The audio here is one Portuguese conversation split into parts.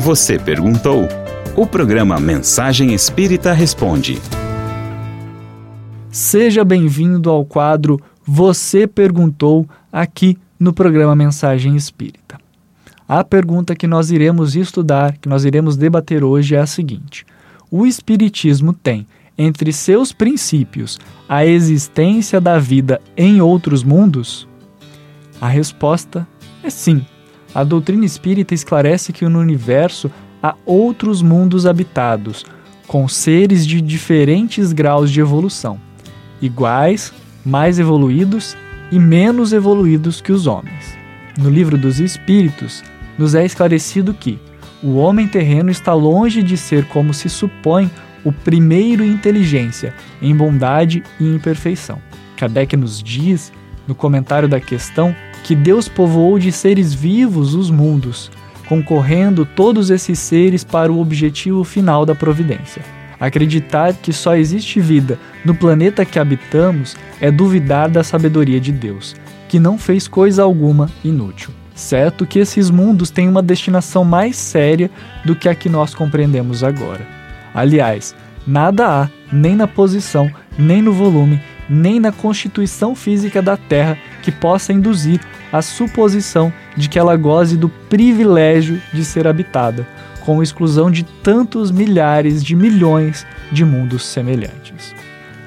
Você perguntou? O programa Mensagem Espírita Responde. Seja bem-vindo ao quadro Você Perguntou aqui no programa Mensagem Espírita. A pergunta que nós iremos estudar, que nós iremos debater hoje é a seguinte: O Espiritismo tem entre seus princípios a existência da vida em outros mundos? A resposta é sim. A doutrina espírita esclarece que no universo há outros mundos habitados, com seres de diferentes graus de evolução, iguais, mais evoluídos e menos evoluídos que os homens. No livro dos Espíritos, nos é esclarecido que o homem terreno está longe de ser como se supõe o primeiro em inteligência, em bondade e em perfeição. Kardec nos diz, no comentário da questão, que Deus povoou de seres vivos os mundos, concorrendo todos esses seres para o objetivo final da providência. Acreditar que só existe vida no planeta que habitamos é duvidar da sabedoria de Deus, que não fez coisa alguma inútil. Certo que esses mundos têm uma destinação mais séria do que a que nós compreendemos agora. Aliás, nada há, nem na posição, nem no volume, nem na constituição física da Terra que possa induzir a suposição de que ela goze do privilégio de ser habitada, com exclusão de tantos milhares de milhões de mundos semelhantes.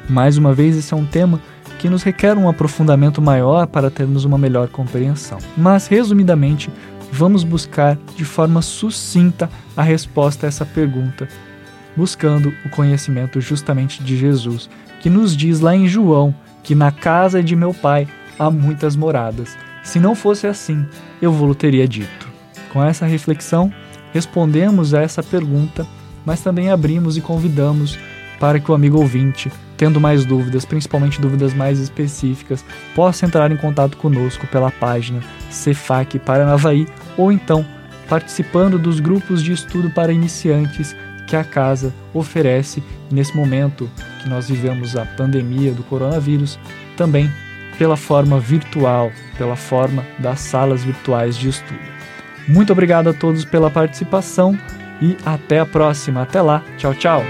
Mais uma vez, esse é um tema que nos requer um aprofundamento maior para termos uma melhor compreensão. Mas, resumidamente, vamos buscar de forma sucinta a resposta a essa pergunta, buscando o conhecimento justamente de Jesus, que nos diz lá em João que na casa de meu pai há muitas moradas. Se não fosse assim, eu vou teria dito. Com essa reflexão, respondemos a essa pergunta, mas também abrimos e convidamos para que o amigo ouvinte, tendo mais dúvidas, principalmente dúvidas mais específicas, possa entrar em contato conosco pela página Cefac Paranavaí ou então participando dos grupos de estudo para iniciantes que a casa oferece nesse momento que nós vivemos a pandemia do coronavírus, também pela forma virtual, pela forma das salas virtuais de estudo. Muito obrigado a todos pela participação e até a próxima. Até lá. Tchau, tchau.